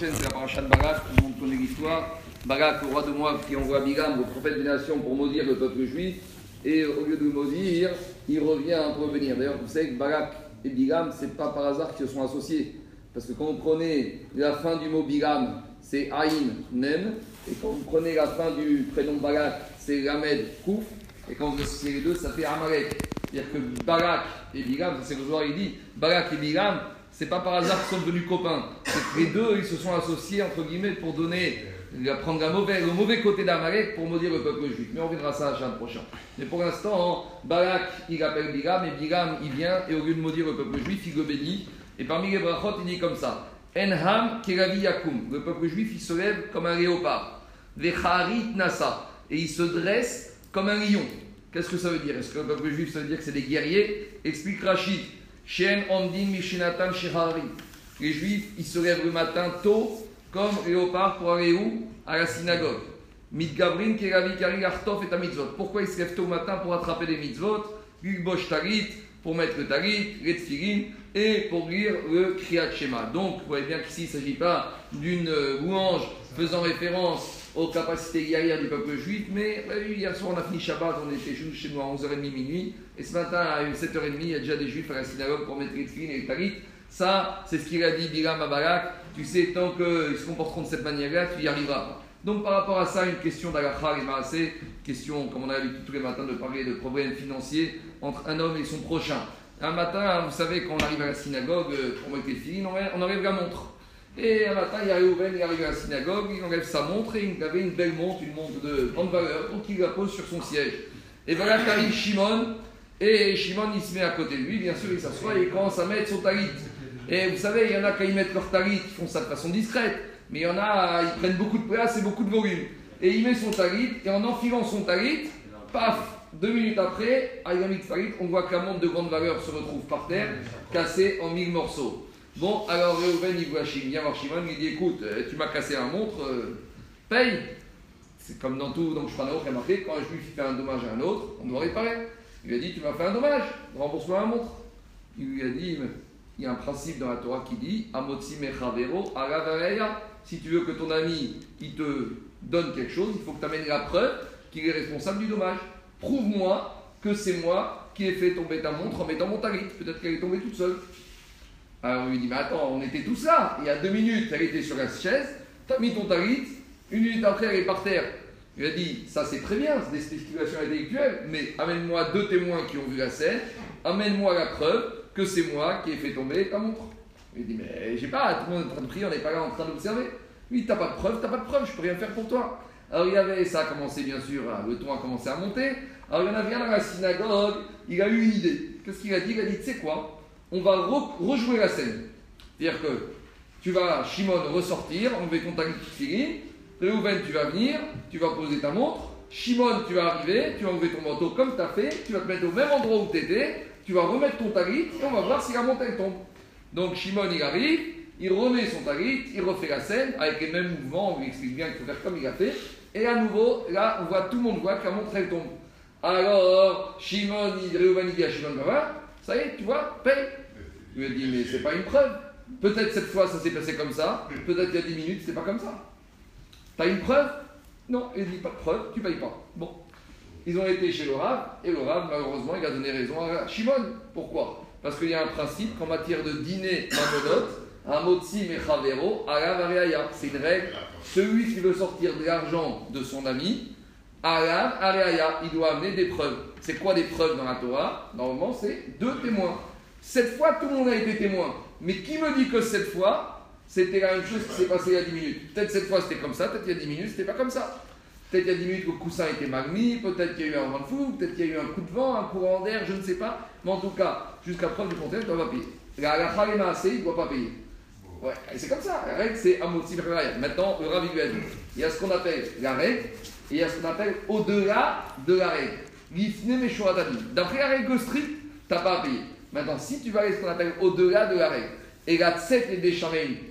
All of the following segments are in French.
c'est la paracha de Barak. Tout le monde l'histoire. Barak, le roi de Moab, qui envoie Bilam, le prophète des nations, pour maudire le peuple juif. Et au lieu de le maudire, il revient à revenir. D'ailleurs, vous savez que Barak et Bilam, c'est pas par hasard qu'ils se sont associés. Parce que quand vous prenez la fin du mot Bilam, c'est Aïn, Nem. Et quand vous prenez la fin du prénom Barak, c'est Lamed, Kouf. Et quand vous associez les deux, ça fait Amalek. C'est-à-dire que Barak et Bilam, c'est ce que il dit, Barak et Bilam, c'est pas par hasard qu'ils sont devenus copains. Les deux, ils se sont associés, entre guillemets, pour donner, prendre le mauvais côté d'Amalek pour maudire le peuple juif. Mais on verra ça à prochain. Mais pour l'instant, Barak, il appelle Bilam, et Bilam, il vient, et au lieu de maudire le peuple juif, il le bénit. Et parmi les brachot, il dit comme ça Enham keravi yakum. Le peuple juif, il se lève comme un léopard. Vecharit nasa. Et il se dresse comme un lion. Qu'est-ce que ça veut dire? Est-ce que le peuple juif, ça veut dire que c'est des guerriers? Explique Rachid. Les juifs, ils se lèvent le matin tôt, comme léopard pour aller où? À la synagogue. Pourquoi ils se lèvent tôt le matin pour attraper les mitzvot? Gulbosh Tarit, pour mettre le Tarit, les Tfilin, et pour lire le Kriyat Shema. Donc, vous voyez bien qu'ici, il ne s'agit pas d'une louange faisant référence aux capacités guerrières du peuple juif, mais hier soir on a fini Shabbat, on était chez nous à 11h30 minuit, et ce matin à 7h30 il y a déjà des juifs à la synagogue pour mettre les et les tarit. Ça, c'est ce qu'il a dit Bilam à tu sais, tant qu'ils se comporteront de cette manière-là, tu y arriveras. Donc par rapport à ça, une question d'Alacha et Maasé, question, comme on a l'habitude tous les matins de parler de problèmes financiers entre un homme et son prochain. Un matin, vous savez, quand on arrive à la synagogue, euh, pour mettre les filles, on enlève la montre. Et un matin, il arrive, il arrive à la synagogue, il enlève sa montre et il avait une belle montre, une montre de grande valeur, donc il la pose sur son siège. Et voilà qu'arrive Shimon, et Shimon il se met à côté de lui, bien sûr, il s'assoit et il commence à mettre son talit. Et vous savez, il y en a quand ils mettent leur talit, ils font ça de façon discrète, mais il y en a, ils prennent beaucoup de place et beaucoup de volume. Et il met son talit, et en enfilant son talit, paf, deux minutes après, à talit, on voit que la montre de grande valeur se retrouve par terre, cassée en mille morceaux. Bon, alors Reuven, il voit Shimon, voir Shimon, il dit écoute, euh, tu m'as cassé un montre, euh, paye. C'est comme dans tout, donc je prends un marqué, quand un juif fait un dommage à un autre, on doit réparer. Il lui a dit tu m'as fait un dommage, rembourse-moi un montre. Il lui a dit il y a un principe dans la Torah qui dit Amotsi mechavero Si tu veux que ton ami il te donne quelque chose, il faut que tu amènes la preuve qu'il est responsable du dommage. Prouve-moi que c'est moi qui ai fait tomber ta montre en mettant mon tarit. Peut-être qu'elle est tombée toute seule. Alors on lui dit, mais attends, on était tous là. Il y a deux minutes, elle était sur la chaise, tu as mis ton tarit, une minute après, elle est par terre. Il a dit, ça c'est très bien, c'est des spéculations intellectuelles, mais amène-moi deux témoins qui ont vu la scène, amène-moi la preuve que c'est moi qui ai fait tomber ta montre. Il dit, mais j'ai pas, tout le monde est en train de prier, on n'est pas là en train d'observer. Oui, t'as pas de preuve, t'as pas de preuve, je peux rien faire pour toi. Alors il y avait, ça a commencé bien sûr, le ton a commencé à monter. Alors il y en avait dans la synagogue, il a eu une idée. Qu'est-ce qu'il a dit? Il a dit, tu sais quoi? On va rejouer la scène. C'est-à-dire que tu vas, Shimon, ressortir, enlever ton fini. Réhouven, tu vas venir, tu vas poser ta montre. Shimon, tu vas arriver, tu vas enlever ton manteau comme tu as fait, tu vas te mettre au même endroit où tu étais, tu vas remettre ton talit et on va voir si la montre elle tombe. Donc Shimon, il arrive, il remet son talit, il refait la scène avec les mêmes mouvements, on lui explique bien qu'il faut faire comme il a fait. Et à nouveau, là, on voit, tout le monde voit que la montre elle tombe. Alors, Shimon, il, il dit à Shimon, ça y est, tu vois, paye. Il lui a dit, mais c'est pas une preuve. Peut-être cette fois ça s'est passé comme ça, peut-être il y a 10 minutes, c'est pas comme ça. T'as une preuve? Non, il dit pas de preuve, tu payes pas. Bon. Ils ont été chez le Rav, et le Rav, malheureusement, il a donné raison à Shimon. Pourquoi? Parce qu'il y a un principe qu'en matière de dîner un motzi mechavero, c'est une règle. Celui qui veut sortir de l'argent de son ami, il doit amener des preuves. C'est quoi des preuves dans la Torah Normalement, c'est deux témoins. Cette fois, tout le monde a été témoin. Mais qui me dit que cette fois, c'était la même chose qui s'est passé il y a 10 minutes Peut-être cette fois c'était comme ça, peut-être il y a 10 minutes c'était pas comme ça. Peut-être il y a 10 minutes que le coussin était mal mis, peut-être qu'il y a eu un vent de fou, peut-être qu'il y a eu un coup de vent, un courant d'air, je ne sais pas. Mais en tout cas, jusqu'à preuve du contraire, il ne doit pas payer. La assez, il ne doit pas payer. Ouais, c'est comme ça. La règle, c'est Amotsi Maintenant, le il y a ce qu'on appelle la règle et il y a ce qu'on appelle au-delà de la règle. D'après la règle stricte, tu n'as pas à payer. Maintenant, si tu vas aller ce qu'on appelle au-delà de la règle, et la tset et des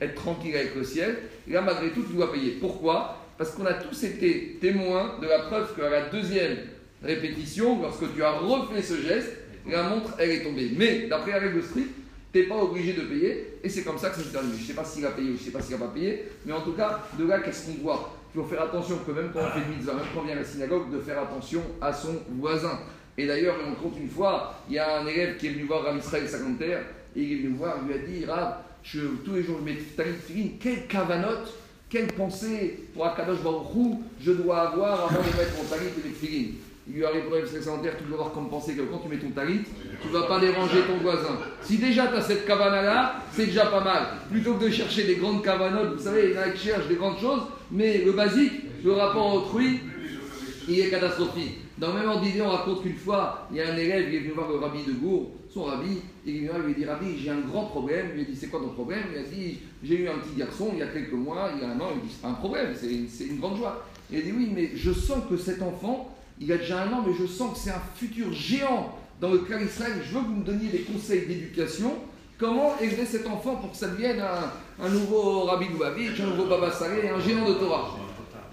être tranquille avec le ciel, là, malgré tout, tu dois payer. Pourquoi? Parce qu'on a tous été témoins de la preuve qu'à la deuxième répétition, lorsque tu as refait ce geste, la montre, elle est tombée. Mais, d'après la règle stricte, tu n'es pas obligé de payer, et c'est comme ça que ça se termine. Je ne sais pas s'il a payé ou je sais pas s'il n'a pas payé, mais en tout cas, de là, qu'est-ce qu'on voit? Faut faire attention que même quand on fait mitzvah, même vient à la synagogue, de faire attention à son voisin. Et d'ailleurs, on compte une fois, il y a un élève qui est venu voir Rav Israël Saganter, et il est venu voir, il lui a dit, je, tous les jours je mets talit quelle cavanote, quelle pensée pour Akadosh Baruch je dois avoir avant de mettre mon talit et filines. Il lui a répondu à Saganter, tu dois avoir comme pensée que quand tu mets ton talit, tu ne vas pas déranger ton voisin. Si déjà tu as cette cavana-là, c'est déjà pas mal. Plutôt que de chercher des grandes cavanotes, vous savez, il y en a qui cherchent des grandes choses, mais le basique, le rapport autrui, il est catastrophique. Dans le même ordre d'idée, on raconte qu'une fois, il y a un élève, il est venu voir le rabbi de Gour, son rabbi, et il lui dit Rabbi, j'ai un grand problème. Il lui a dit C'est quoi ton problème? Il a dit J'ai eu un petit garçon il y a quelques mois, il y a un an. Il dit C'est pas un problème, c'est une, grande joie. Il a dit Oui, mais je sens que cet enfant, il a déjà un an, mais je sens que c'est un futur géant dans le clan Israël. Je veux que vous me donniez des conseils d'éducation. Comment élever cet enfant pour que ça devienne un, nouveau Rabbi Lubavitch, un nouveau Baba Saleh, un géant de Torah?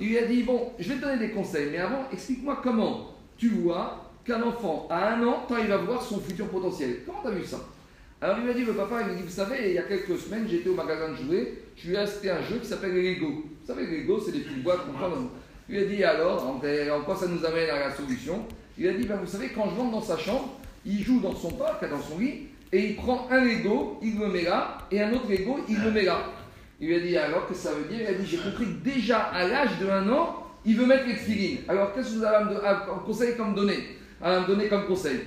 Il lui a dit Bon, je vais te donner des conseils, mais avant, explique-moi comment tu vois qu'un enfant à un an, il va voir son futur potentiel. Comment tu as vu ça? Alors il m'a dit, le papa, il m'a dit, vous savez, il y a quelques semaines, j'étais au magasin de jouets, je lui ai acheté un jeu qui s'appelle Lego. Vous savez, Lego, c'est des petites boîtes qu'on prend dans... Il a dit, alors, en quoi ça nous amène à la solution? Il a dit, ben, vous savez, quand je rentre dans sa chambre, il joue dans son parc, dans son lit, et il prend un Lego, il le met là, et un autre Lego, il le met là. Il lui a dit, alors, que ça veut dire? Il a dit, j'ai compris que déjà à l'âge de un an, il veut mettre les. Alors, qu'est-ce que vous avez conseil comme donner? À me donner comme conseil?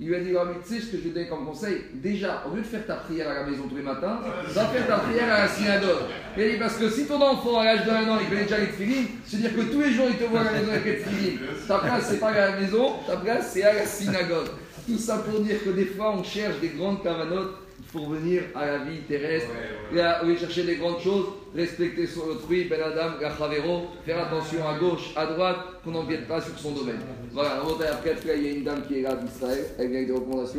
Il lui a dit, tu sais ce que je vais te donner comme conseil? Déjà, au lieu de faire ta prière à la maison tous les matins, va faire ta prière à la synagogue. Dit, parce que si ton enfant à l'âge d'un an, il connaît déjà les filines, c'est-à-dire que tous les jours il te voit à la maison avec les filines. Ta place, c'est pas à la maison, ta place, c'est à la synagogue. Tout ça pour dire que des fois, on cherche des grandes cavanotes pour venir à la vie terrestre, et à aller chercher les grandes choses, respecter son autrui, Ben Adam, Gachavero, faire attention à gauche, à droite, qu'on n'empiète pas sur son domaine. Voilà, après, il y a une dame qui est là d'Israël, elle vient avec des recommandations.